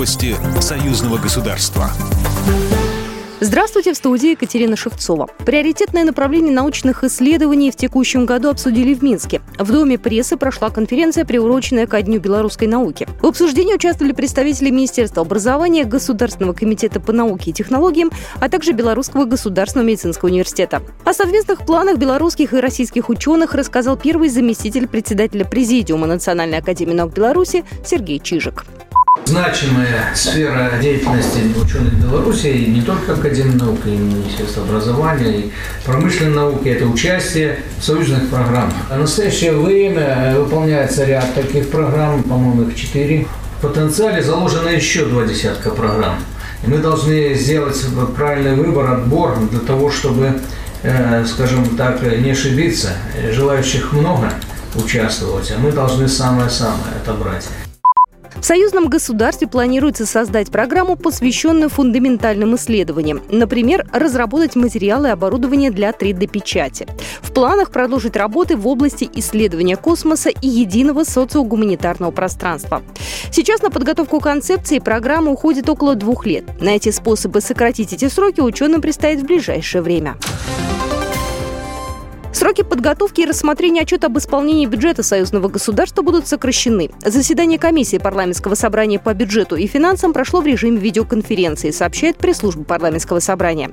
Новости союзного государства. Здравствуйте, в студии Екатерина Шевцова. Приоритетное направление научных исследований в текущем году обсудили в Минске. В Доме прессы прошла конференция, приуроченная ко Дню белорусской науки. В обсуждении участвовали представители Министерства образования, Государственного комитета по науке и технологиям, а также Белорусского государственного медицинского университета. О совместных планах белорусских и российских ученых рассказал первый заместитель председателя Президиума Национальной академии наук Беларуси Сергей Чижик. Значимая сфера деятельности ученых Беларуси, и не только Академия наук, и Министерство образования, и промышленной науки – это участие в союзных программах. В настоящее время выполняется ряд таких программ, по-моему, их четыре. В потенциале заложено еще два десятка программ. И мы должны сделать правильный выбор, отбор для того, чтобы, э, скажем так, не ошибиться. Желающих много участвовать, а мы должны самое-самое отобрать. В союзном государстве планируется создать программу, посвященную фундаментальным исследованиям. Например, разработать материалы и оборудование для 3D-печати. В планах продолжить работы в области исследования космоса и единого социогуманитарного пространства. Сейчас на подготовку концепции программы уходит около двух лет. Найти способы сократить эти сроки ученым предстоит в ближайшее время. Сроки подготовки и рассмотрения отчета об исполнении бюджета союзного государства будут сокращены. Заседание комиссии парламентского собрания по бюджету и финансам прошло в режиме видеоконференции, сообщает пресс-служба парламентского собрания.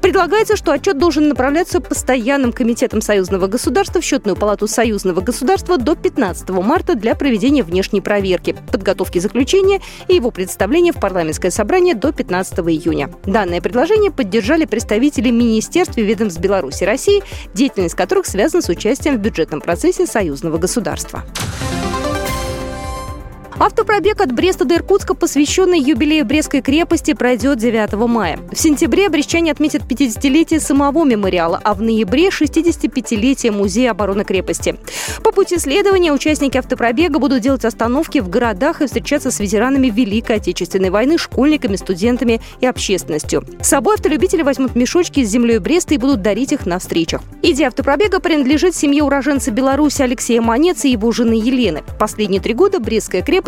Предлагается, что отчет должен направляться постоянным комитетом союзного государства в счетную палату союзного государства до 15 марта для проведения внешней проверки, подготовки заключения и его представления в парламентское собрание до 15 июня. Данное предложение поддержали представители министерств и ведомств Беларуси России, деятельность которых связан с участием в бюджетном процессе союзного государства. Автопробег от Бреста до Иркутска, посвященный юбилею Брестской крепости, пройдет 9 мая. В сентябре брестчане отметят 50-летие самого мемориала, а в ноябре 65-летие Музея обороны крепости. По пути следования участники автопробега будут делать остановки в городах и встречаться с ветеранами Великой Отечественной войны, школьниками, студентами и общественностью. С собой автолюбители возьмут мешочки с землей Бреста и будут дарить их на встречах. Идея автопробега принадлежит семье уроженца Беларуси Алексея Монец и его жены Елены. Последние три года Брестская крепость